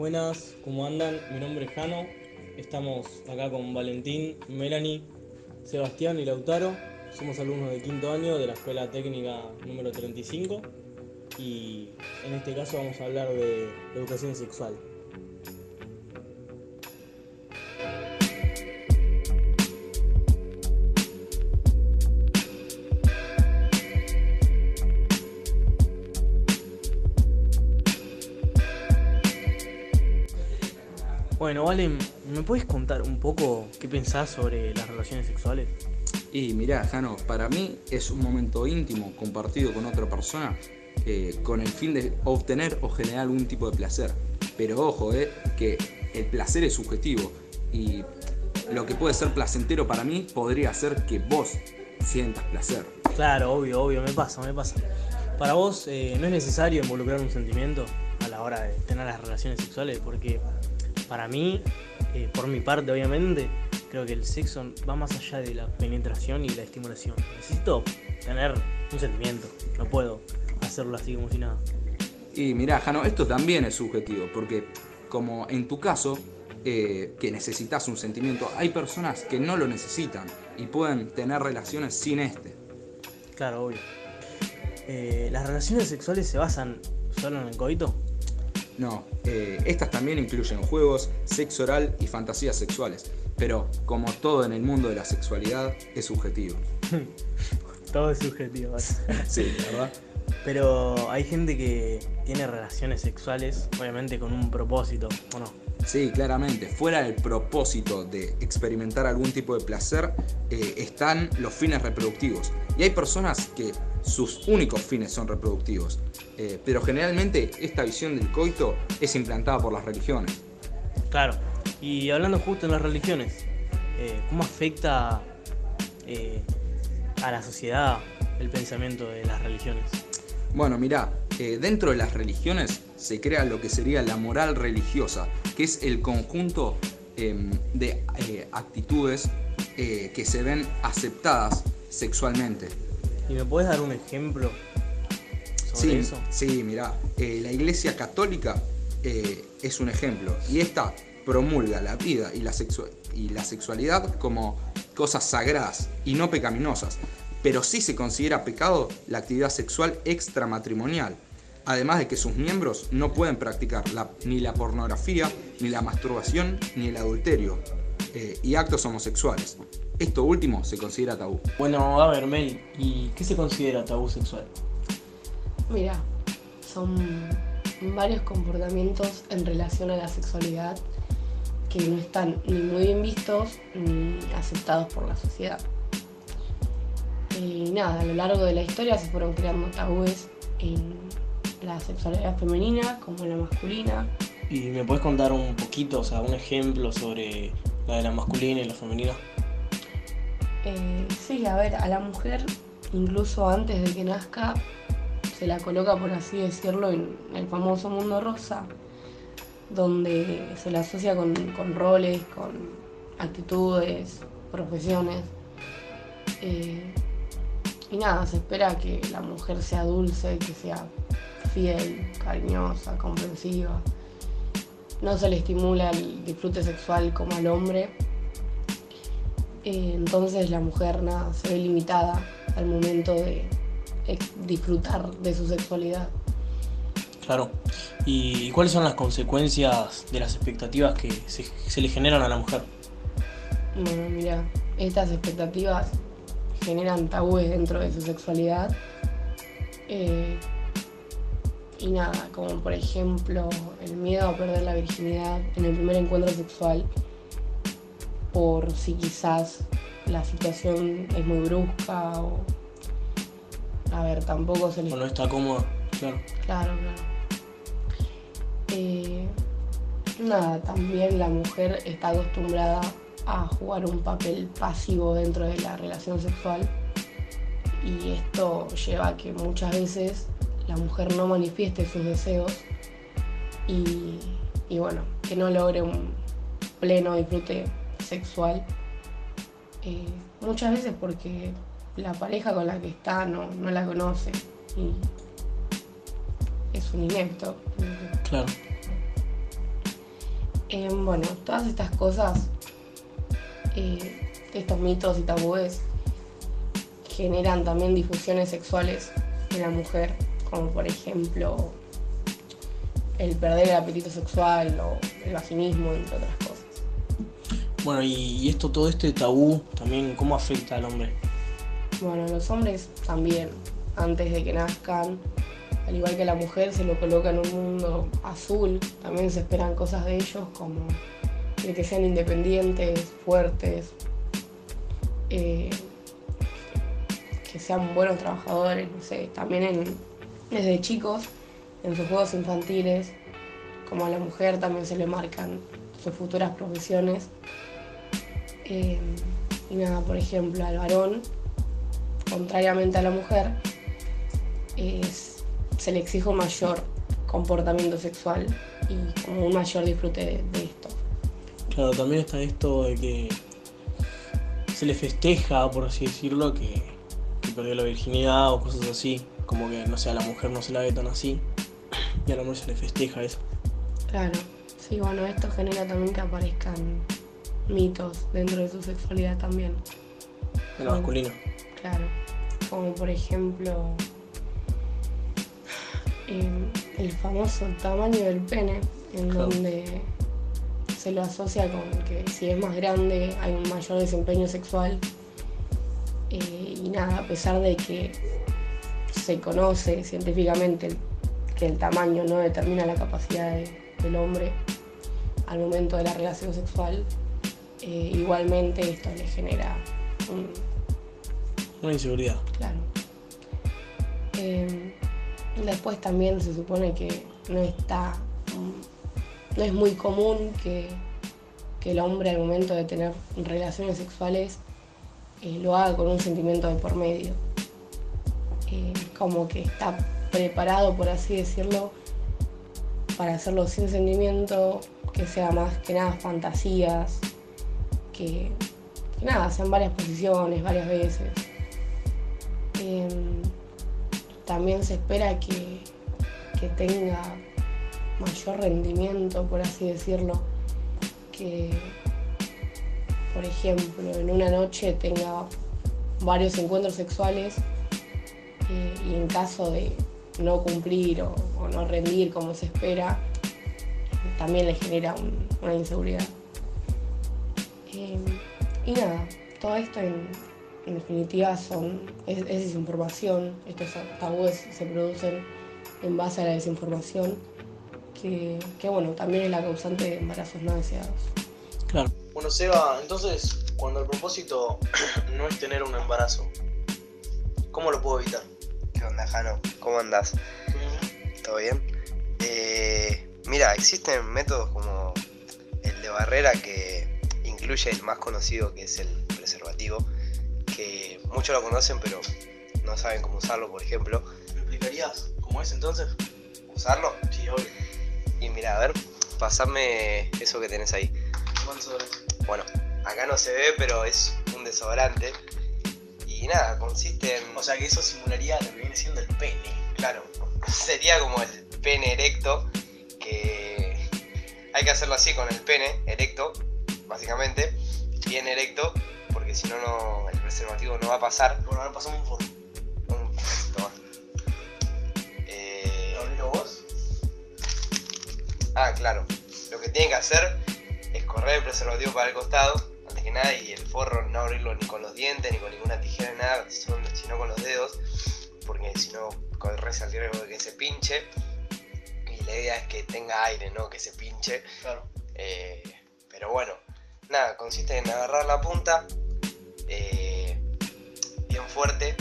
Buenas, ¿cómo andan? Mi nombre es Jano. Estamos acá con Valentín, Melanie, Sebastián y Lautaro. Somos alumnos de quinto año de la Escuela Técnica número 35 y en este caso vamos a hablar de educación sexual. Bueno, Valen, ¿me puedes contar un poco qué pensás sobre las relaciones sexuales? Y mirá, Jano, para mí es un momento íntimo compartido con otra persona eh, con el fin de obtener o generar algún tipo de placer. Pero ojo, eh, que el placer es subjetivo y lo que puede ser placentero para mí podría ser que vos sientas placer. Claro, obvio, obvio, me pasa, me pasa. Para vos eh, no es necesario involucrar un sentimiento a la hora de tener las relaciones sexuales porque para mí, eh, por mi parte obviamente, creo que el sexo va más allá de la penetración y la estimulación. Necesito tener un sentimiento, no puedo hacerlo así como si nada. Y mirá, Jano, esto también es subjetivo, porque como en tu caso, eh, que necesitas un sentimiento, hay personas que no lo necesitan y pueden tener relaciones sin este. Claro, obvio. Eh, ¿Las relaciones sexuales se basan solo en el coito? No, eh, estas también incluyen juegos, sexo oral y fantasías sexuales, pero como todo en el mundo de la sexualidad, es subjetivo. todo es subjetivo, sí, ¿verdad? Pero hay gente que tiene relaciones sexuales, obviamente con un propósito, ¿o no? Sí, claramente. Fuera del propósito de experimentar algún tipo de placer, eh, están los fines reproductivos. Y hay personas que sus únicos fines son reproductivos. Eh, pero generalmente esta visión del coito es implantada por las religiones. Claro, y hablando justo en las religiones, eh, ¿cómo afecta eh, a la sociedad el pensamiento de las religiones? Bueno, mirá, dentro de las religiones se crea lo que sería la moral religiosa, que es el conjunto em, de actitudes que se ven aceptadas sexualmente. ¿Y me puedes dar un ejemplo sí, Sí, mirá, eh, la Iglesia Católica eh, es un ejemplo y esta promulga la vida y la, y la sexualidad como cosas sagradas y no pecaminosas, pero sí se considera pecado la actividad sexual extramatrimonial, además de que sus miembros no pueden practicar ni la pornografía, ni la masturbación, ni el adulterio eh, y actos homosexuales. Esto último se considera tabú. Bueno, a ver, Mel, ¿y qué se considera tabú sexual? Mira, son varios comportamientos en relación a la sexualidad que no están ni muy bien vistos ni aceptados por la sociedad. Y nada, a lo largo de la historia se fueron creando tabúes en la sexualidad femenina como en la masculina. ¿Y me puedes contar un poquito, o sea, un ejemplo sobre la de la masculina y la femenina? Eh, sí, a ver, a la mujer, incluso antes de que nazca, se la coloca, por así decirlo, en el famoso mundo rosa, donde se la asocia con, roles, con actitudes, profesiones. Eh, y nada, se espera que la mujer sea dulce, que sea fiel, cariñosa, comprensiva. No se le estimula el disfrute sexual como al hombre. Eh, entonces la mujer nada, se ve limitada al momento de, disfrutar de su sexualidad. Claro. ¿Y cuáles son las consecuencias de las expectativas que se, le generan a la mujer? Bueno, mira, estas expectativas generan tabúes dentro de su sexualidad. Eh, y nada, como por ejemplo el miedo a perder la virginidad en el primer encuentro sexual, por si quizás la situación es muy brusca o a ver, tampoco se le... O no está cómodo, claro. Claro, claro. Eh, nada, también la mujer está acostumbrada a jugar un papel pasivo dentro de la relación sexual y esto lleva a que muchas veces la mujer no manifieste sus deseos y, y bueno, que no logre un pleno disfrute sexual. Eh, muchas veces porque la pareja con la que está no, no la conoce y es un inepto. Claro. Em, bueno, todas estas cosas, eh, estos mitos y tabúes, generan también difusiones sexuales en la mujer, como por ejemplo el perder el apetito sexual o el vaginismo, entre otras cosas. Bueno, y esto, todo este tabú, también, ¿cómo afecta al hombre? Bueno, los hombres también, antes de que nazcan, al igual que la mujer, se lo coloca en un mundo azul, también se esperan cosas de ellos como que sean independientes, fuertes, eh, que sean buenos trabajadores, no sé, también desde chicos, en sus juegos infantiles, como a la mujer también se le marcan sus futuras profesiones. Eh, y nada, por ejemplo, al varón contrariamente a la mujer, se le exige un mayor comportamiento sexual y como un mayor disfrute de, esto. Claro, también está esto de que se le festeja, por así decirlo, que, perdió la virginidad o cosas así, como que no sé, a la mujer no se la ve tan así y a la mujer se le festeja eso. Claro, sí, bueno, esto genera también que aparezcan mitos dentro de su sexualidad también. En lo masculino. Claro, como por ejemplo em, el famoso tamaño del pene, en donde se lo asocia con que si es más grande hay un mayor desempeño sexual. Eh, y nada, a pesar de que se conoce científicamente que el tamaño no determina la capacidad del hombre al momento de la relación sexual, eh, igualmente esto le genera un, una inseguridad. Claro. Em, después también se supone que no está. Mm, no es muy común que, el hombre al momento de tener relaciones sexuales eh, lo haga con un sentimiento de por medio. Eh, como que está preparado, por así decirlo, para hacerlo sin sentimiento, que sea más que nada fantasías, que, que nada, sean varias posiciones, varias veces. Em, también se espera que, tenga mayor rendimiento, por así decirlo, que, por ejemplo, en una noche tenga varios encuentros sexuales eh, y en caso de no cumplir o, no rendir como se espera, también le genera una inseguridad. Y nada, todo esto en, en definitiva son, es, desinformación, estos tabúes se producen en base a la desinformación, que, bueno, también es la causante de embarazos no deseados. Claro. Bueno, Seba, entonces, cuando el propósito no es tener un embarazo, ¿cómo lo puedo evitar? ¿Qué onda, Jano? ¿Cómo andas? ¿Todo bien? Eh, mira, existen métodos como el de barrera que incluye el más conocido que es el preservativo, muchos lo conocen, pero no saben cómo usarlo, por ejemplo. ¿Me explicarías cómo es entonces? ¿Usarlo? Sí, obvio. Y mira, a ver, pasame eso que tenés ahí. Bueno, acá no se ve, pero es un desodorante. Y nada, consiste en. O sea que eso simularía lo que viene siendo el pene. Claro, sería como el pene erecto, que hay que hacerlo así con el pene erecto, básicamente, bien erecto, porque si no, no el preservativo no va a pasar. Bueno, ahora pasamos un forro. Un... Toma. Eh... vos? Ah, claro. Lo que tiene que hacer es correr el preservativo para el costado, antes que nada, y el forro no abrirlo ni con los dientes, ni con ninguna tijera, nada, sino con los dedos, porque si no corres el riesgo de que se pinche. Y la idea es que tenga aire, ¿no? Que se pinche. Claro. Eh, pero bueno, nada, consiste en agarrar la punta, eh, bien fuerte,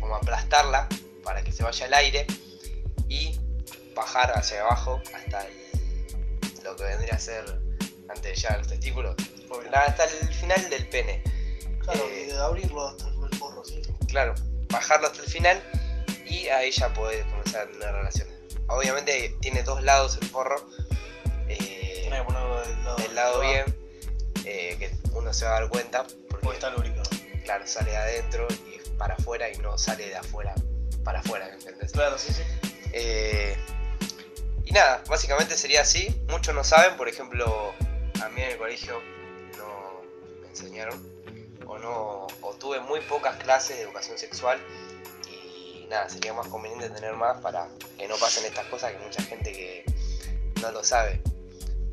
como aplastarla para que se vaya el aire y bajar hacia abajo hasta lo que vendría a ser antes de llegar al testículo, hasta el final del pene. Claro, eh, abrirlo hasta el forro, sí. Claro, bajarlo hasta el final y ahí ya podés comenzar a tener relaciones. Obviamente tiene dos lados el forro. Eh, que ponerlo del lado, del lado bien, eh, que uno se va a dar cuenta. Porque está lubricado claro, sale de adentro y para afuera y no sale de afuera para afuera, ¿entendés? Claro, sí, sí. Eh, y nada, básicamente sería así. Muchos no saben, por ejemplo, a mí en el colegio no me enseñaron o no o tuve muy pocas clases de educación sexual y nada, sería más conveniente tener más para que no pasen estas cosas que mucha gente que no lo sabe.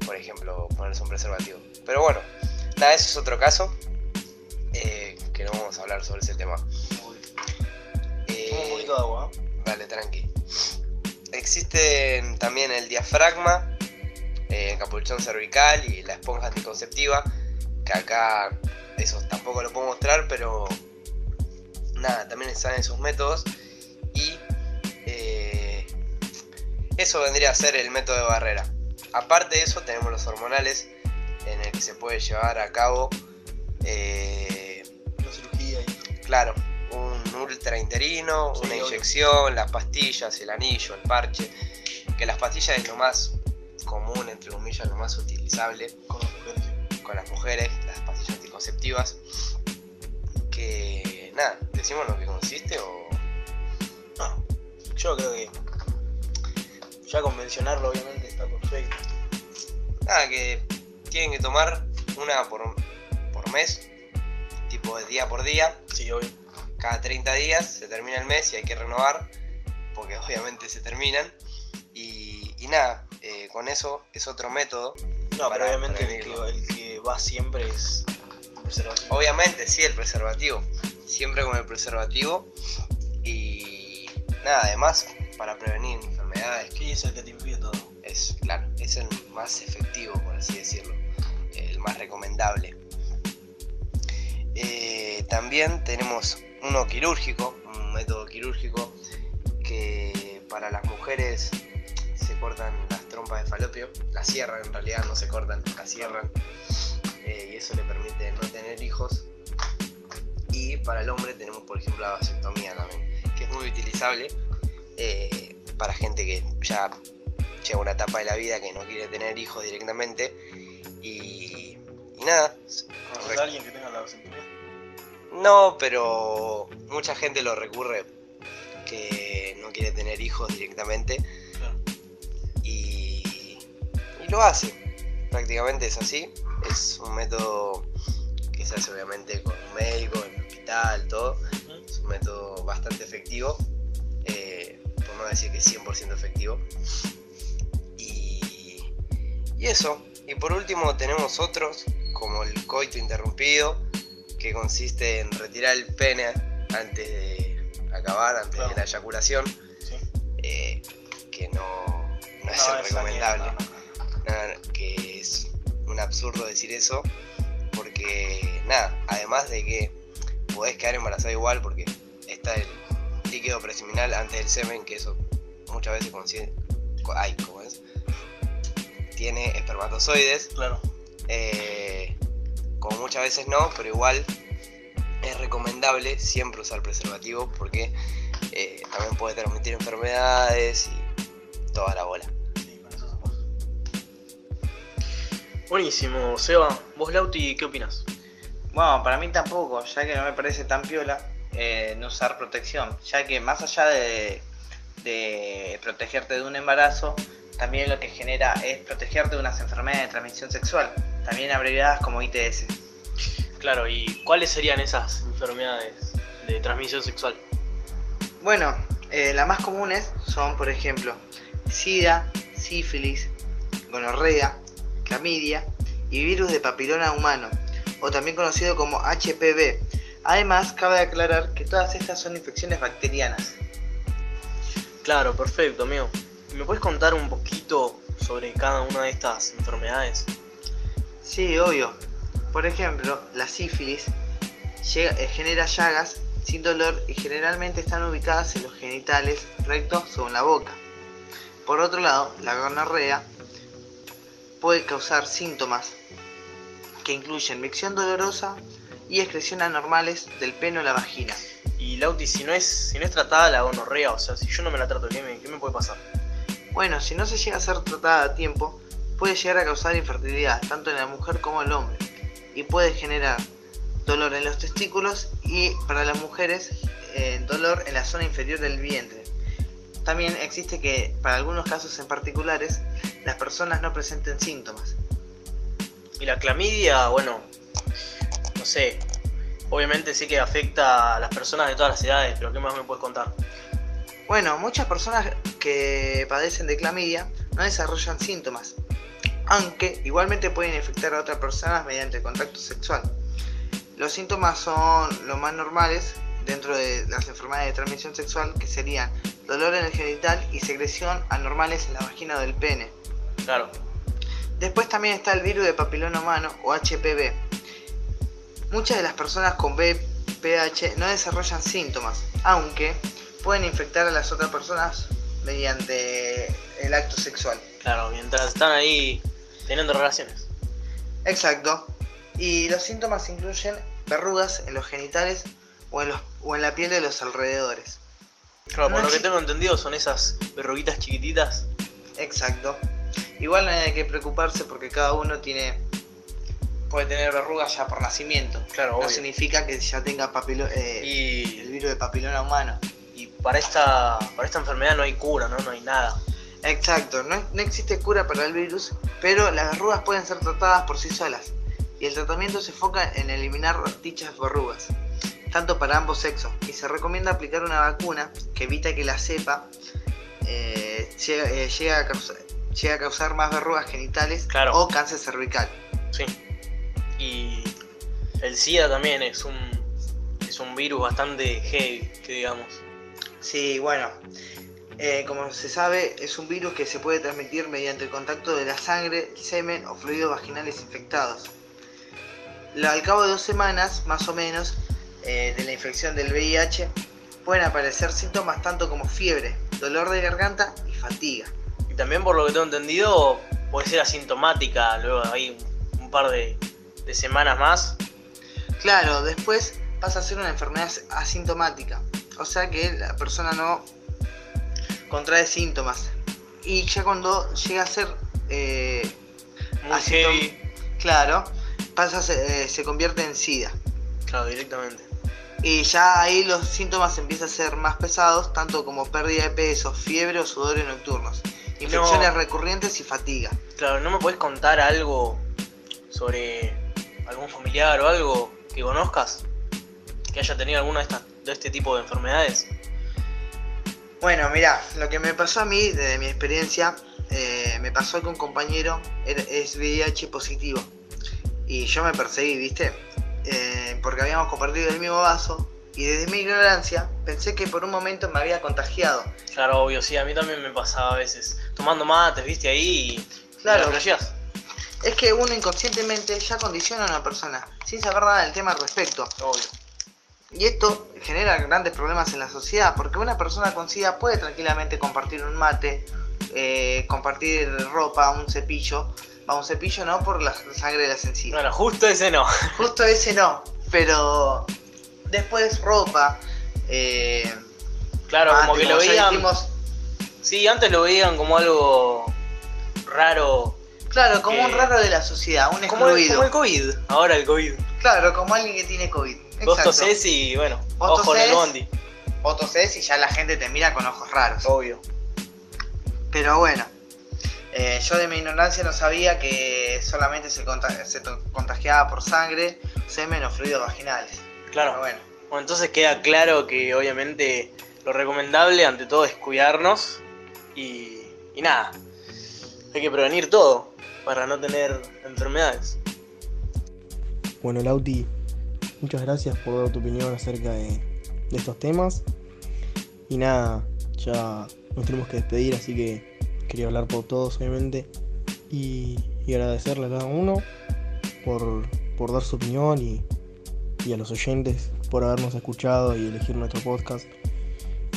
Por ejemplo, ponerse un preservativo. Pero bueno, nada, eso es otro caso. Eh, que no vamos a hablar sobre ese tema. Eh, un poquito de agua. Dale, tranqui. Existe también el diafragma, eh, capuchón cervical y la esponja anticonceptiva, que acá eso tampoco lo puedo mostrar, pero nada, también están esos métodos. Y eh, eso vendría a ser el método de barrera. Aparte de eso, tenemos los hormonales, se puede llevar a cabo. Eh, la cirugía. Claro, un ultra interino, una inyección, las pastillas, el anillo, el parche. Que las pastillas es lo más común, entre comillas, lo más utilizable con las mujeres, con las, mujeres las pastillas anticonceptivas. Que nada, decimos lo que consiste o. No, yo creo que ya con mencionarlo obviamente está perfecto. Nada, que tienen que tomar una por, por mes, tipo de día por día. Sí, obvio cada 30 días se termina el mes y hay que renovar, porque obviamente se terminan. Y, nada, eh, con eso es otro método. No, pero obviamente el que, va siempre es el preservativo. Obviamente, sí, el preservativo. Siempre con el preservativo. Y nada, además, para prevenir enfermedades. ¿Qué es el que te impide todo? Es, claro, es el más efectivo, por así decirlo. El más recomendable. Eh, también tenemos uno quirúrgico, un método quirúrgico que para las mujeres se cortan las trompas de falopio, las cierran en realidad, no se cortan, las cierran eh, y eso le permite no tener hijos. Y para el hombre tenemos por ejemplo la vasectomía también, que es muy utilizable eh, para gente que ya llega a una etapa de la vida que no quiere tener hijos directamente y, y nada. alguien que tenga la vasectomía? No, pero mucha gente lo recurre que no quiere tener hijos directamente. Y, lo hace. Prácticamente es así. Es un método que se hace obviamente con un médico, en el hospital, todo. Es un método bastante efectivo. Eh, por no decir que es 100% efectivo. Y, eso. Y por último tenemos otros, como el coito interrumpido que consiste en retirar el pene antes de acabar, antes de la eyaculación, eh, que no, es recomendable. que es un absurdo decir eso, porque nada, además de que podés quedar embarazada igual porque está el líquido preseminal antes del semen, que eso muchas veces consigue, ay, ¿cómo es? Tiene espermatozoides. Claro. Eh, como muchas veces no, pero igual es recomendable siempre usar preservativo porque eh, también puede transmitir enfermedades y toda la bola. Buenísimo, Seba. ¿Vos, Lauti, qué opinas? Bueno, para mí tampoco, ya que no me parece tan piola eh, no usar protección, ya que más allá de, de protegerte de un embarazo, también lo que genera es protegerte de unas enfermedades de transmisión sexual, también abreviadas como ITS. Claro, ¿y cuáles serían esas enfermedades de transmisión sexual? Bueno, eh, las más comunes son, por ejemplo, SIDA, sífilis, gonorrea, clamidia y virus de papilona humano, o también conocido como HPV. Además, cabe aclarar que todas estas son infecciones bacterianas. Claro, perfecto, amigo. ¿Me puedes contar un poquito sobre cada una de estas enfermedades? Sí, obvio. Por ejemplo, la sífilis eh, genera llagas sin dolor y generalmente están ubicadas en los genitales rectos o en la boca. Por otro lado, la gonorrea puede causar síntomas que incluyen micción dolorosa y excreción anormales del pene o la vagina. Y Lauti, si no es, si no es tratada la gonorrea, o sea, si yo no me la trato, ¿qué me, qué me puede pasar? Bueno, si no se llega a ser tratada a tiempo, puede llegar a causar infertilidad, tanto en la mujer como en el hombre y puede generar dolor en los testículos y para las mujeres eh, dolor en la zona inferior del vientre. También existe que para algunos casos en particulares las personas no presenten síntomas. Y la clamidia, bueno, no sé, obviamente sí que afecta a las personas de todas las edades, pero ¿qué más me puedes contar? Bueno, muchas personas que padecen de clamidia no desarrollan síntomas, aunque igualmente pueden infectar a otras personas mediante contacto sexual. Los síntomas son los más normales dentro de las enfermedades de transmisión sexual, que serían dolor en el genital y secreción anormales en la vagina o del pene. Claro. Después también está el virus de papiloma humano o HPV. Muchas de las personas con VPH no desarrollan síntomas, aunque pueden infectar a las otras personas mediante el acto sexual. Claro, mientras están ahí teniendo relaciones. Exacto. Y los síntomas incluyen verrugas en los genitales o en, los, o en la piel de los alrededores. Claro, por lo que tengo entendido son esas verruguitas chiquititas. Exacto. Igual no hay que preocuparse porque cada uno tiene puede tener verrugas ya por nacimiento. Claro, no significa que ya tenga papilo, eh, y... el virus de papiloma humano. Para esta, para esta enfermedad no hay cura, ¿no? No hay nada. Exacto, no, no existe cura para el virus, pero las verrugas pueden ser tratadas por sí solas. Y el tratamiento se enfoca en eliminar dichas verrugas, tanto para ambos sexos. Y se recomienda aplicar una vacuna que evita que la cepa eh, llegue, eh, a causar, a causar más verrugas genitales o cáncer cervical. Sí. Y el SIDA también es un, es un virus bastante heavy, que digamos. Sí, bueno, eh, como se sabe, es un virus que se puede transmitir mediante el contacto de la sangre, semen o fluidos vaginales infectados. Al cabo de dos semanas, más o menos, eh, de la infección del VIH, pueden aparecer síntomas tanto como fiebre, dolor de garganta y fatiga. Y también por lo que tengo entendido, puede ser asintomática, luego hay un par de, de semanas más. Claro, después pasa a ser una enfermedad asintomática, o sea que la persona no contrae síntomas. Y ya cuando llega a ser eh, claro, pasa, se, eh, se convierte en SIDA. Claro, directamente. Y ya ahí los síntomas empiezan a ser más pesados, tanto como pérdida de peso, fiebre o sudores nocturnos, infecciones recurrentes y fatiga. Claro, ¿no me puedes contar algo sobre algún familiar o algo que conozcas que haya tenido alguna de, de este tipo de enfermedades? Bueno, mira, lo que me pasó a mí, desde mi experiencia, eh, me pasó que un compañero es VIH positivo. Y yo me perseguí, ¿viste? Eh, porque habíamos compartido el mismo vaso. Y desde mi ignorancia pensé que por un momento me había contagiado. Claro, obvio, sí, a mí también me pasaba a veces. Tomando mates, viste, ahí y. Claro. es que uno inconscientemente ya condiciona a una persona, sin saber nada del tema al respecto. Obvio. Y esto genera grandes problemas en la sociedad, porque una persona con SIDA puede tranquilamente compartir un mate, eh, compartir ropa, un cepillo. Va, un cepillo no por la sangre de la sencilla. Bueno, justo ese no. Justo ese no, pero después ropa. Eh, claro, como que lo veían. Sí, antes lo veían como algo raro. Claro, como un raro de la sociedad, un excluido. como el COVID, ahora el COVID. Claro, como alguien que tiene COVID. Vos tosés y bueno, ojo en el bondi. Vos tosés y ya la gente te mira con ojos raros. Obvio. Pero bueno, eh, yo de mi ignorancia no sabía que solamente se, contagiaba por sangre, semen o fluidos vaginales. Claro. bueno. bueno, entonces queda claro que obviamente lo recomendable ante todo es cuidarnos y, y nada, hay que prevenir todo para no tener enfermedades. Bueno, Lauti, Muchas gracias por dar tu opinión acerca de, estos temas. Y nada, ya nos tenemos que despedir, así que quería hablar por todos, obviamente. Y, agradecerle a cada uno por, dar su opinión y, a los oyentes por habernos escuchado y elegir nuestro podcast.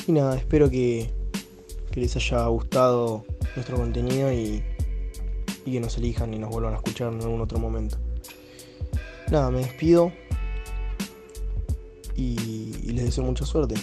Y nada, espero que, les haya gustado nuestro contenido y, y que nos elijan y nos vuelvan a escuchar en algún otro momento. Nada, me despido y, les deseo mucha suerte.